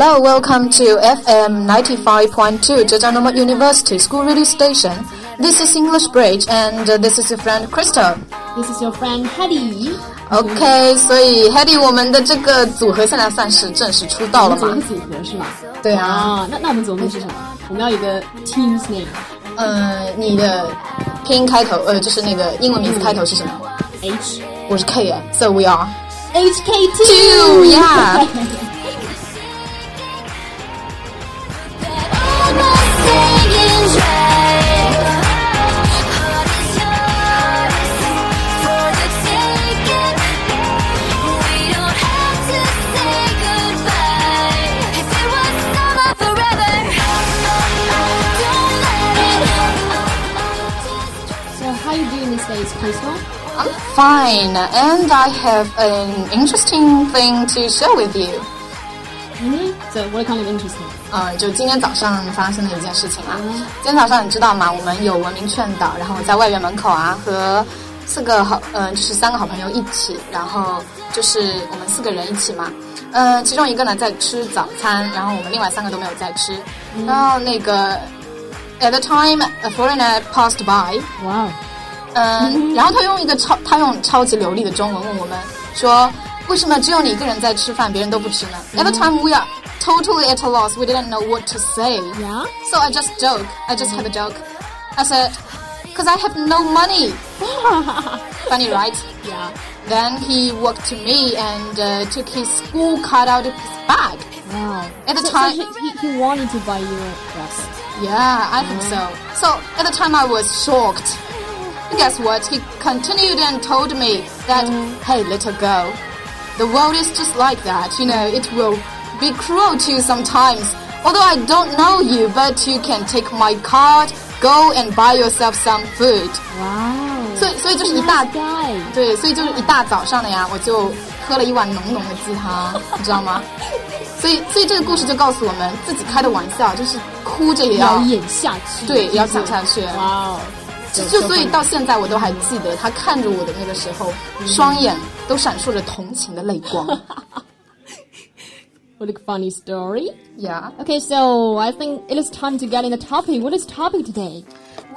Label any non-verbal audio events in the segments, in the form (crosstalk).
Hello, welcome to FM 95.2 Zhejiang Normal University School Radio Station. This is English Bridge, and uh, this is your friend Crystal. This is your friend Hetty. OK，所以 Hetty，我们的这个组合现在算是正式出道了吗我们？组个组合是吗？对啊，啊，那那我们组合是什么？我们要有一个 team's name 呃，你的拼音开头，呃，就是那个英文名字开头是什么？ H 我是 K 哎，So we are H (laughs) fine, and I have an interesting thing to share with you. Mm-hmm. So what kind of interesting? 呃，就今天早上发生的一件事情啊。今天早上你知道吗？我们有文明劝导，然后在外院门口啊，和四个好，呃，就是三个好朋友一起，然后就是我们四个人一起嘛。呃，其中一个呢在吃早餐，然后我们另外三个都没有在吃。然后那个 at the time a foreigner passed by， Wow. 嗯，然后他用一个超他用超级流利的中文问我们说，为什么只有你一个人在吃饭，别人都不吃呢？At the time we are totally at a loss. We didn't know what to say. Yeah. So I just joke. I just have a joke. I said, "Cause I have no money." (laughs) Funny, right? Yeah. Then he walked to me and uh, took his school card out of his bag. Wow. At the so, time- so he, he, he wanted to buy you a dress. Yeah, I think so. So at the time I was shocked. But guess what? He continued and told me that, hey, little girl, the world is just like that. You know, it will be cruel to you sometimes. Although I don't know you, but you can take my card, go and buy yourself some food. Wow. 所以，所以就是一大 nice guy. 对，所以就是一大早上的呀，我就喝了一碗浓浓的鸡汤，你知道吗？所以，所以这个故事就告诉我们，自己开的玩笑就是哭着也要要演下去。对，要讲下去。哇哦。 (laughs) 就就所以到现在我都还记得他看着我的那个时候，双眼都闪烁着同情的泪光。 What a funny story. yeah, Okay, so I think it is time to get in the topic. What is topic today?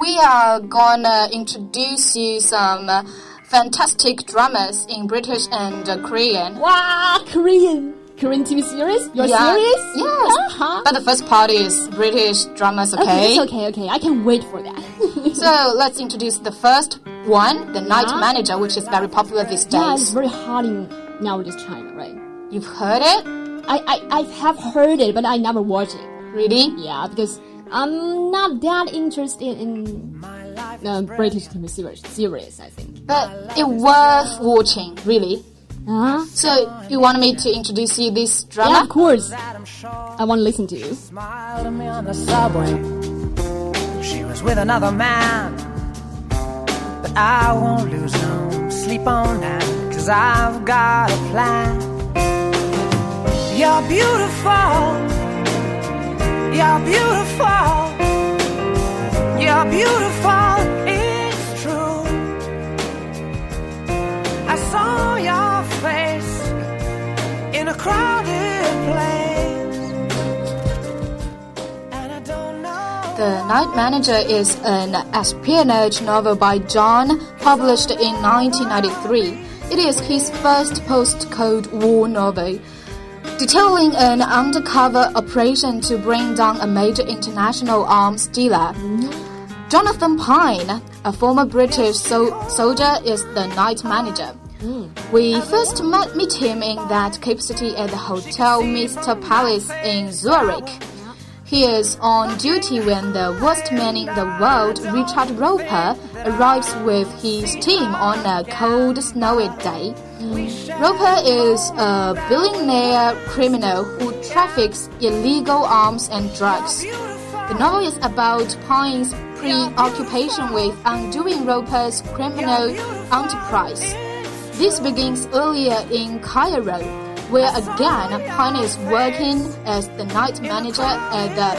we are gonna introduce you some uh, fantastic dramas in British and uh, Korean. Wow, Korean. Korean TV series? You're Yeah. serious? Yes. Uh-huh. But the first part is British dramas, Okay, okay? it's okay, okay. I can wait for that. (laughs) So let's introduce the first one, The Night Yeah. Manager, which is very popular these yeah, it's days. very hot in nowadays China, right? You've heard it? I, I, I have heard it, but I never watched it. Really? Yeah, because I'm not that interested in uh, British TV series, series, I think. But it's worth watching, really. Huh? So you want me to introduce you this drama? Yeah, of course. I want to listen to you. smiled at me on the subway. She was with another man. But I won't lose no sleep on that, cause I've got a plan. You're beautiful. You're beautiful. You're beautiful. The Night Manager is an espionage novel by John, published in 1993. It is his first post-Cold War novel, detailing an undercover operation to bring down a major international arms dealer. Jonathan Pine, a former British so- soldier, is the night manager. We first met, meet him in that Cape City at the Hotel Meister Palace in Zurich. He is on duty when the worst man in the world, Richard Roper, arrives with his team on a cold, snowy day. Roper is a billionaire criminal who traffics illegal arms and drugs. The novel is about Pine's preoccupation with undoing Roper's criminal enterprise. This begins earlier in Cairo, where again Pine is working as the night manager at the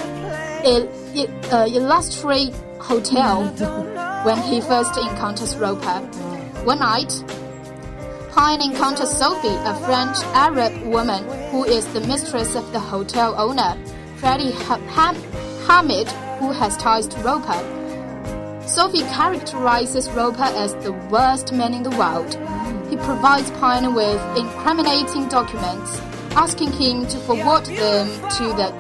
Il- uh, Illustrate Hotel when he first encounters Roper. One night, Pine encounters Sophie, a French Arab woman who who is the mistress of the hotel owner, Freddie Ham Hamid, who has ties to Roper. Sophie characterizes Roper as the worst man in the world. He provides Pine with incriminating documents, asking him to forward them to the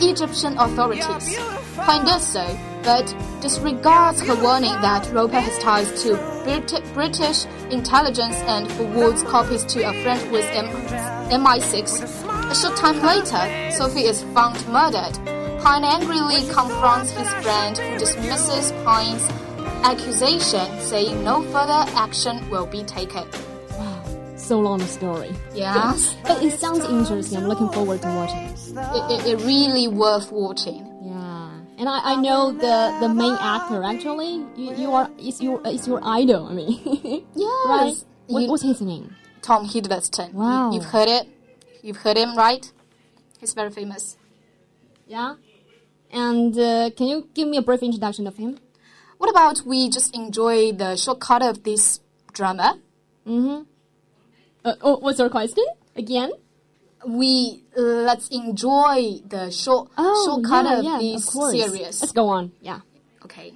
Egyptian authorities. Pine does so, but disregards her warning that Roper has ties to Brit British intelligence and forwards copies to a friend with M MI6. A short time later, Sophie is found murdered. Pine angrily confronts his friend, who dismisses Pine's accusation, saying no further action will be taken. Wow, so long a story. Yeah. (laughs) but it sounds interesting. I'm looking forward to watching it. It, it, it really worth watching. Yeah, and I, I know the the main actor actually. You, you are is your is your idol. I mean. (laughs) yes. Right. What, You- what's his name? Tom Hiddleston. You- Wow. You've heard it. You've heard him, right? He's very famous. Yeah. And uh, can you give me a brief introduction of him? What about we just enjoy the shortcut of this drama? Uh, oh, what's your question again? We uh, let's enjoy the short shortcut Oh, yeah, of yeah, this of series. Let's go on. Yeah. Okay.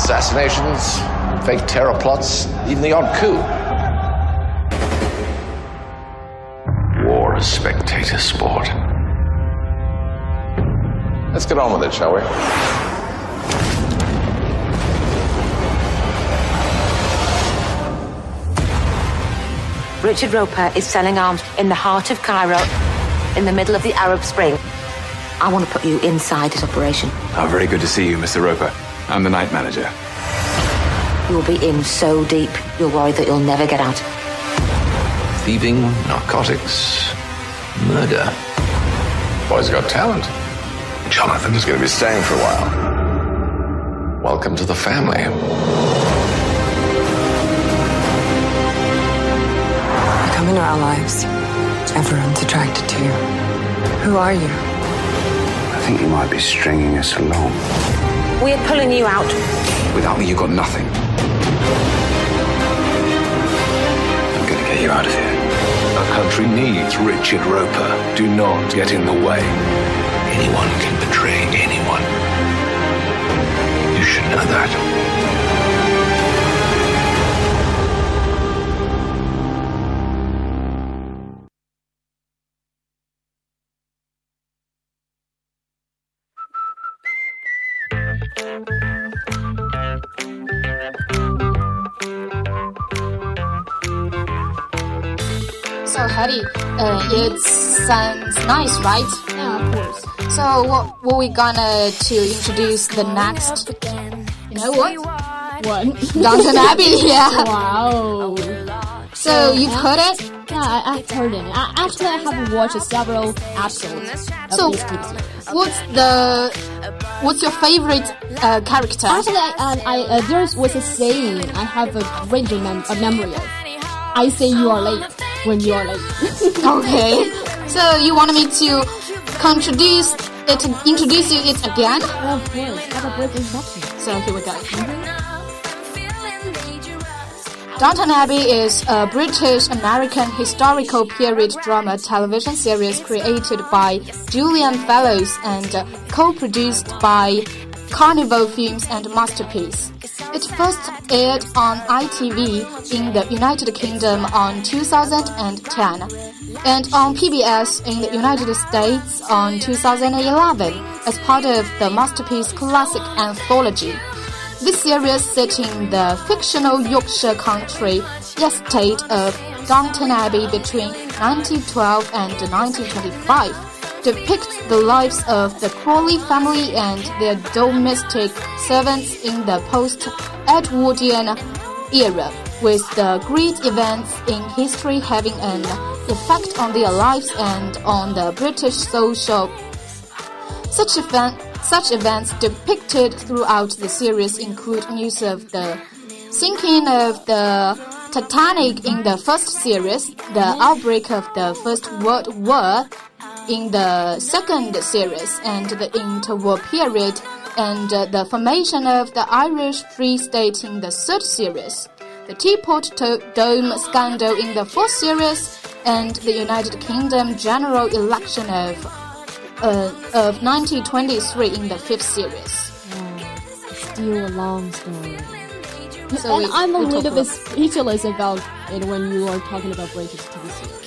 Assassinations, fake terror plots, even the odd coup. War is spectator sport. Let's get on with it, shall we? Richard Roper is selling arms in the heart of Cairo, in the middle of the Arab Spring. I want to put you inside his operation. Oh, very good to see you, Mr. Roper. I'm the night manager. You'll be in so deep, you'll worry that you'll never get out. Thieving, narcotics, murder. Boy's got talent. Jonathan is going to be staying for a while. Welcome to the family. You come into our lives. Everyone's attracted to you. Who are you? Think you might be stringing us along. We're pulling you out. Without me, you've got nothing. I'm gonna get you out of here. Our country needs Richard Roper. Do not get in the way. Anyone can betray anyone. You should know that. Uh, it sounds nice, right? Yeah, of course. So what what we gonna to introduce the next? You know what? What? Downton Abbey. (laughs) Yeah. wow. So you've heard it? Yeah, I, I've heard it. I, actually, I have watched several episodes So- What's the what's your favorite uh, character? Actually, I, I, I uh, there was a saying I have a great remem- a memory of. I say you are late when you are late. (laughs) Okay. So you want me to introduce it, uh, introduce you it again? of course, have a introduction. So here we go. Downton Abbey is a British American historical period drama television series created by Julian Fellowes and uh, co produced by Carnival Films and Masterpiece. It first aired on ITV in the United Kingdom on 2010 and on PBS in the United States on 2011 as part of the Masterpiece Classic Anthology. This series set in the fictional Yorkshire country estate of Downton Abbey between 1912 and 1925 depicts the lives of the Crawley family and their domestic servants in the post-Edwardian era, with the great events in history having an effect on their lives and on the British social. Such events Such events depicted throughout the series include news of the sinking of the Titanic in the first series, the outbreak of the First World War in the second series, and the interwar period, and uh, the formation of the Irish Free State in the third series, the Teapot Dome scandal in the fourth series, and the United Kingdom general election of uh, of 1923 in the fifth series. Still a long story. So and we- I'm a little bit speechless about it when you are talking about British TV series.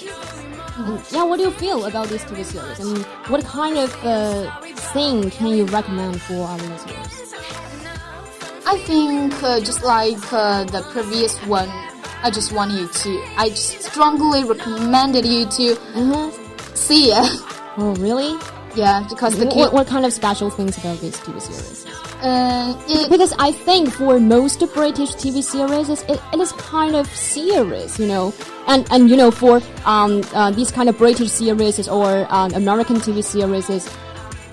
And yeah, what do you feel about this TV series? I mean, what kind of uh, thing can you recommend for our listeners? I think uh, just like uh, the previous one, I just want you to. I just strongly recommended you to see it. Oh, really? Yeah, because the What, what kind of special things about this TV series? uh, it, Because I think for most British TV series, it, it is kind of serious, you know. And and you know, for um uh, these kind of British series or um, American TV series,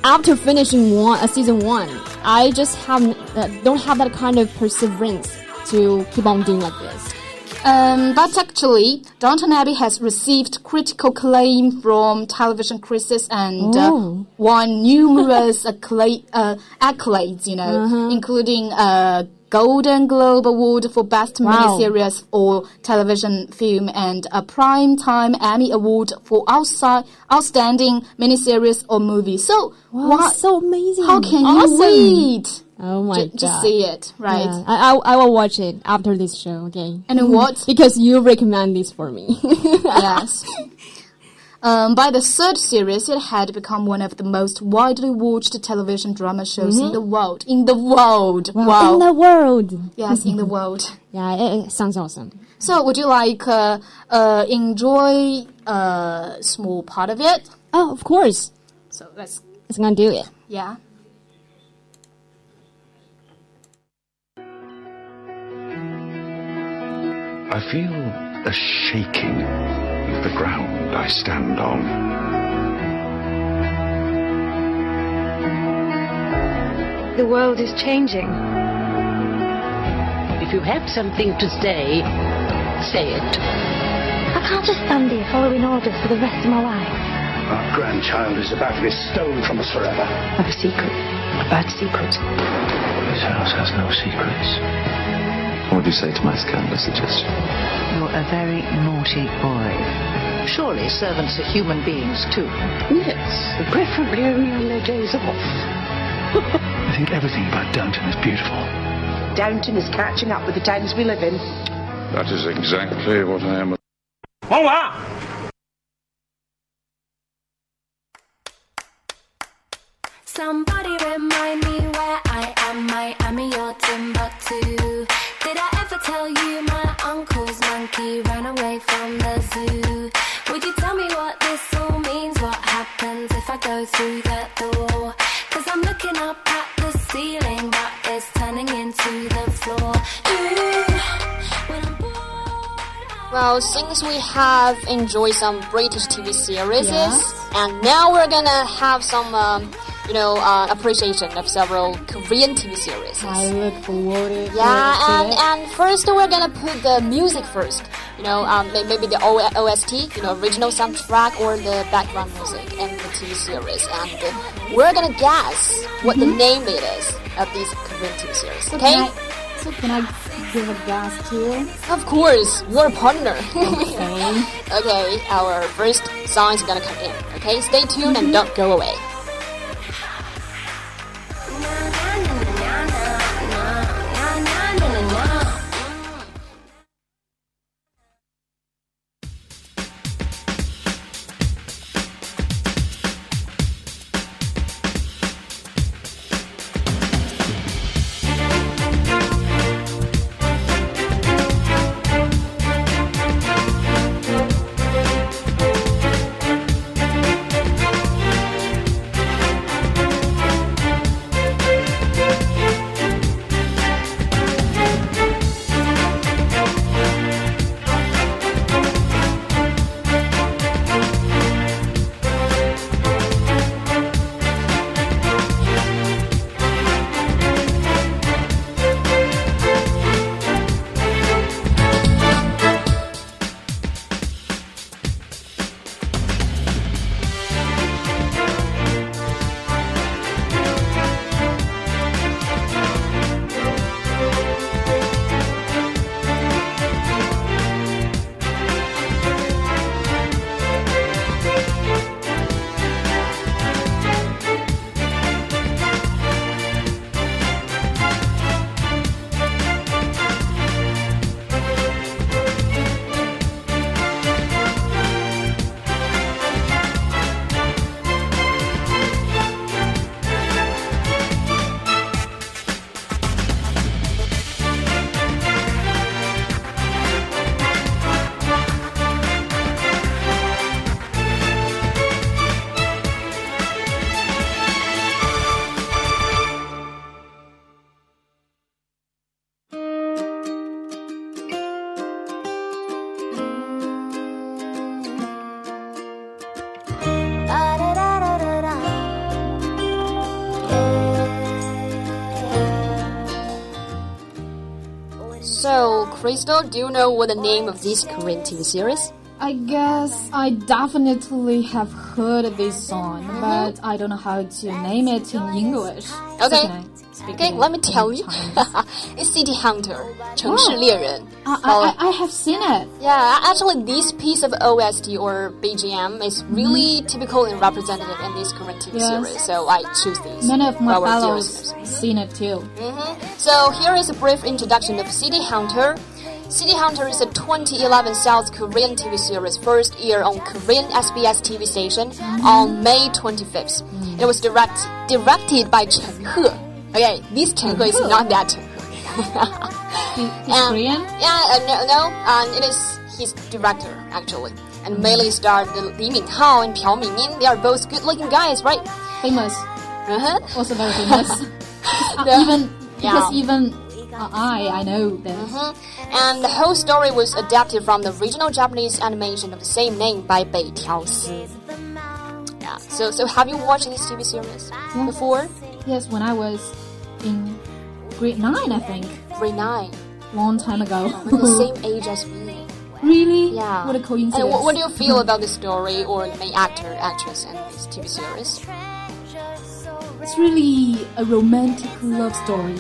after finishing one uh, season one, I just have uh, don't have that kind of perseverance to keep on doing like this. Um, but actually, Downton Abbey has received critical acclaim from television critics and uh, won numerous (laughs) accla- uh, accolades. You know, Uh-huh. including a Golden Globe Award for Best Wow. Miniseries or Television Film and a Primetime Emmy Award for outside, Outstanding Miniseries or Movie. So, Wow, what? so amazing! How can Awesome. you wait? Oh my Ju- god! Just see it, right? Yeah, I, I I will watch it after this show. Okay. And what? (laughs) Because you recommend this for me. (laughs) yes. Um, by the third series, it had become one of the most widely watched television drama shows in the world. In the world! Wow. Mm-hmm. In the world. yes, in the world. (laughs) Yeah, it, it sounds awesome. So, would you like uh, uh, enjoy a small part of it? Oh, of course. So let's It's gonna do it. yeah. I feel a shaking of the ground I stand on. The world is changing. If you have something to say, say it. I can't just stand here following orders for the rest of my life. Our grandchild is about to be stolen from us forever. I have a secret. A bad secret. This house has no secrets. What do you say to my scandalous suggestion? You're a very naughty boy. Surely servants are human beings too. Yes, preferably only on their days off. I think everything about Downton is beautiful. Downton is catching up with the times we live in. That is exactly what I am. Somebody remind me where I am. Miami or Timbuktu. Did I ever tell you my uncle's monkey ran away from the zoo? Would you tell me what this all means? What happens if I go through that door? Cause I'm looking up at the ceiling, but it's turning into the floor. Ooh, when I'm bored. Well, since we have enjoyed some British TV series, Yes. and now we're gonna have some, um, you know, uh, appreciation of several Korean TV series. I look forward to Yeah, and, and first we're gonna put the music first. You know, um, maybe the O- OST, you know, original soundtrack or the background music in the TV series, and uh, we're gonna guess what the name it is of these Korean TV series. Okay? Can I, so can I give a guess too? Of course, your partner. okay, (laughs) our first song is gonna come in. Okay, stay tuned and don't go away. Crystal, do you know what the name of this Korean TV series? I guess I definitely have heard this song, but I don't know how to name it in English. So Okay. can I speak Okay, it let me in tell you. Chinese? (laughs) it's City Hunter, 城市猎人. I, I, I have seen it. Yeah, actually, this piece of OST or BGM is really typical and representative in this Korean TV Yes. series, so I choose these. Many of my for our fellows listeners. seen it too. So here is a brief introduction of City Hunter. City Hunter is a 2011 South Korean TV series first aired on Korean SBS TV station on May 25th. It was direct, directed by Chen He. Okay, this Chen He is not that Chen He. Um, (laughs) Korean. Yeah, uh, no, no um, it is his director actually. And mainly starred Lee Min Hao and Piao Mingmin. They are both good-looking guys, right? Famous. Uh-huh. Also very famous. (laughs) Uh, even because Yeah. even Uh-uh, I I know this. Mm-hmm. And the whole story was adapted from the original Japanese animation of the same name by Bei Tiaosi. Yeah. So, so have you watched this TV series before? Yes, when I was in grade nine, I think, Grade nine. long time ago. The same (laughs) age as me. really? Yeah. What a coincidence. And what, what do you feel (laughs) about the story or the main actor, actress, and this TV series? It's really a romantic love story.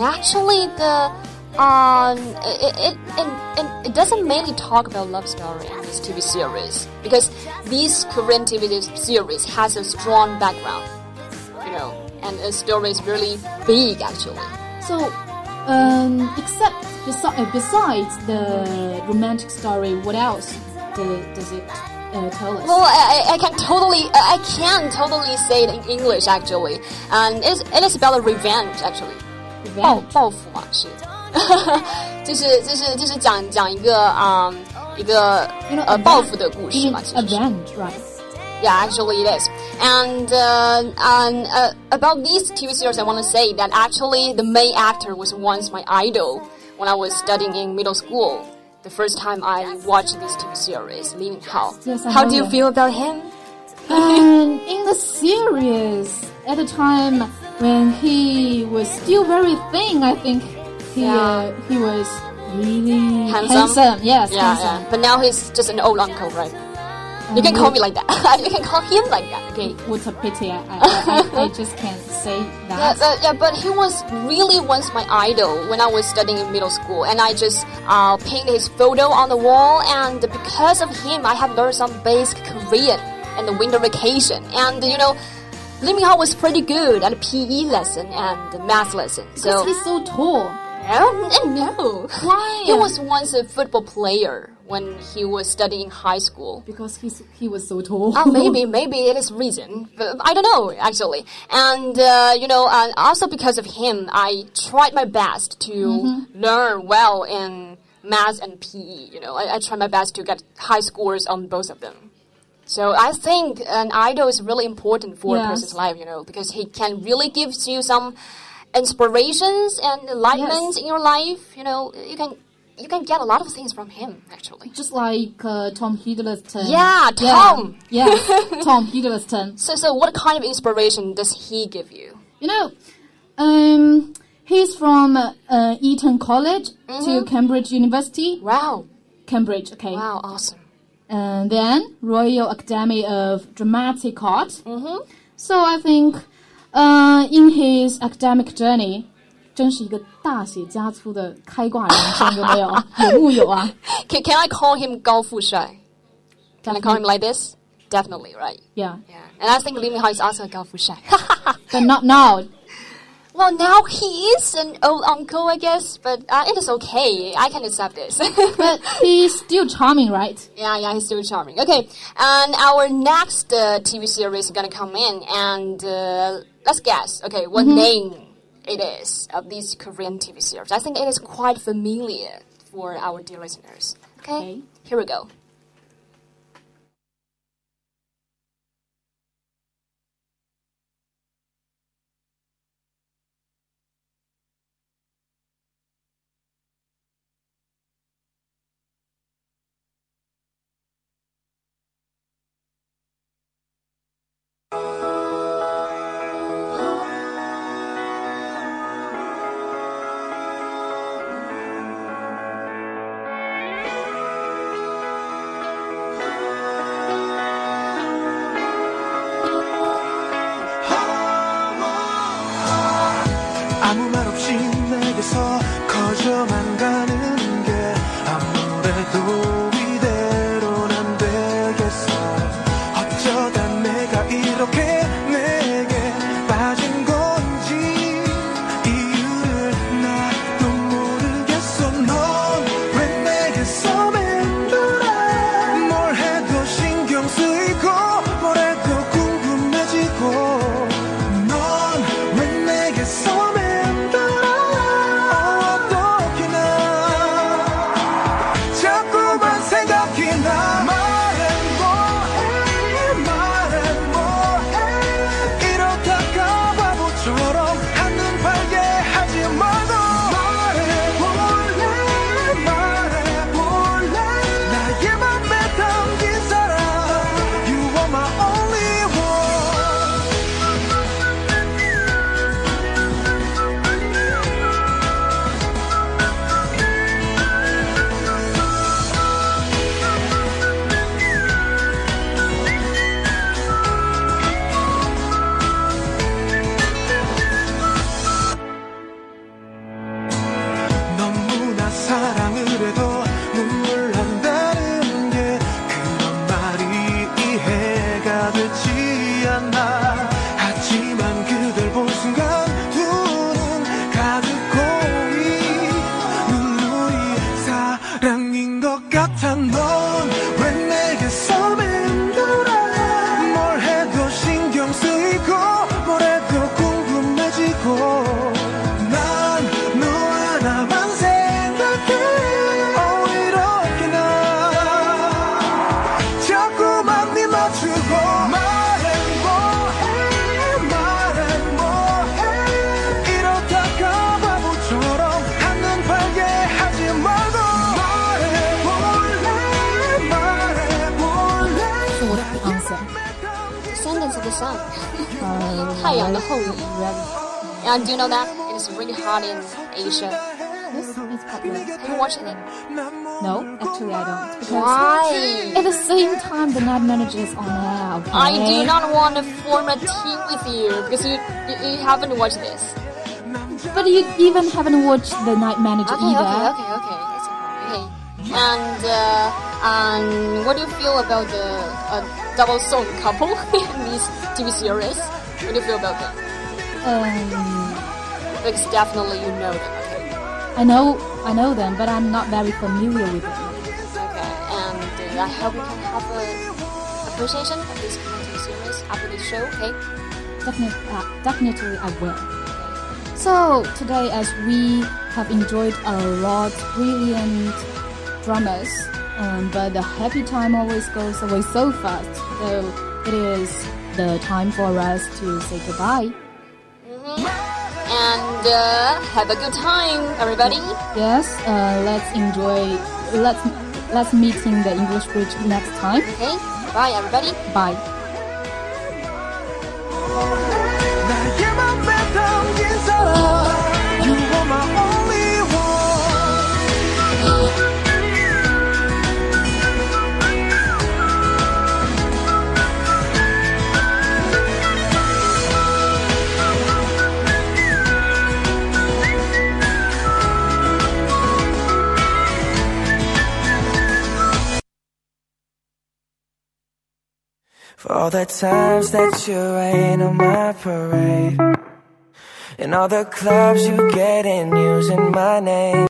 Actually, the um, it, it, it, it, it doesn't mainly talk about love story in this TV series because this Korean TV series has a strong background, you know, and the story is really big actually. So, um, except besi- uh, besides the romantic story, what else do, does it uh, tell us? Well, I, I I can totally, I can totally say it in English actually, and it's, it is about revenge actually. 报 Revenge. 报复嘛是，就是就是就是讲讲一个啊、嗯(laughs) 一个 You know, 呃 avenge- 报复的故 You 事 mean 嘛，其实是。 avenge, right? Yeah, actually it is. And uh, and uh, about this TV series, I want to say that actually the main actor was once my idol when I was studying in middle school. The first time I watched this TV series, Lee Min Hao. Yes, I How know do you him. feel about him? And in the series, at the time when he was still very thin, I think he Yeah. uh, he was really Handsome? Yes, Yeah, handsome. yeah. But now he's just an old uncle, right? You can call me like that. (laughs) you can call him like that. Okay. What a pity! I, I, (laughs) I, I just can't say Yeah, that. but, yeah, but he was really once my idol when I was studying in middle school, and I just uh, painted his photo on the wall, and because of him, I have learned some basic Korean in the winter vacation, and you know. Lee Min Hao was pretty good at PE lesson and math lesson. Because So he's so tall. no, no. Why? He was once a football player when he was studying high school. Because he's he was so tall. Uh, maybe, (laughs) maybe it is reason, but I don't know actually. And uh, you know, and also because of him, I tried my best to Mm-hmm. learn well in math and PE. You know, I, I tried my best to get high scores on both of them. So I think an idol is really important for a person's life. You know, because he can really give you some inspirations and enlightenment in your life. You know, you can you can get a lot of things from him actually. Just like uh, Tom Hiddleston. Yeah, Tom. Yeah, yes, (laughs) Tom Hiddleston. So, so what kind of inspiration does he give you? You know, um, he's from uh, Eton College to Cambridge University. Wow, Cambridge, okay. wow, awesome And then Royal Academy of Dramatic Art. Mm-hmm. So I think, uh, in his academic journey, (laughs) 真是一个大写加粗的开挂人生，有没有？有木有啊 Can, can I call him Gao Fushai? Can I call him like this? Definitely, right? Yeah, Yeah. And I think Li Minhao is also a Gao Fushai. but (laughs) not now. well, now he is an old uncle, I guess, but uh, it is okay. I can accept this. (laughs) But he's still charming, right? Yeah, yeah, he's still charming. Okay, and our next uh, TV series is gonna come in, and uh, let's guess. Okay, what name it is of this Korean TV series? I think it is quite familiar for our dear listeners. Okay, Okay. here we go. 아무 말 없이 내게서 거저만 넌왜 내게서 맴 And do you know that it is really hot in Asia? Yes, it's popular. Have you watched it? No, actually I don't. Because Why? At the same time, the night manager is on air. Okay? I do not want to form a team with you because you you, you haven't watched this. But you even haven't watched the night manager Okay, either. okay, okay, okay. Okay. And uh, um, what do you feel about the uh, double song couple (laughs) in this TV series? What do you feel about that? Um, Because definitely you know them. Okay. I know, I know them, but I'm not very familiar with them. Okay. And uh, I hope you can have a appreciation of this TV series after this show. Okay. Definitely, uh, definitely I will. So today, as we have enjoyed a lot brilliant dramas, um, but the happy time always goes away so fast. So it is the time for us to say goodbye. And uh, have a good time, everybody. Yes, uh, let's enjoy. Let's let's meet in the English bridge next time. Okay. Bye, everybody. Bye. All the times that you rain on my parade And all the clubs you get in using my name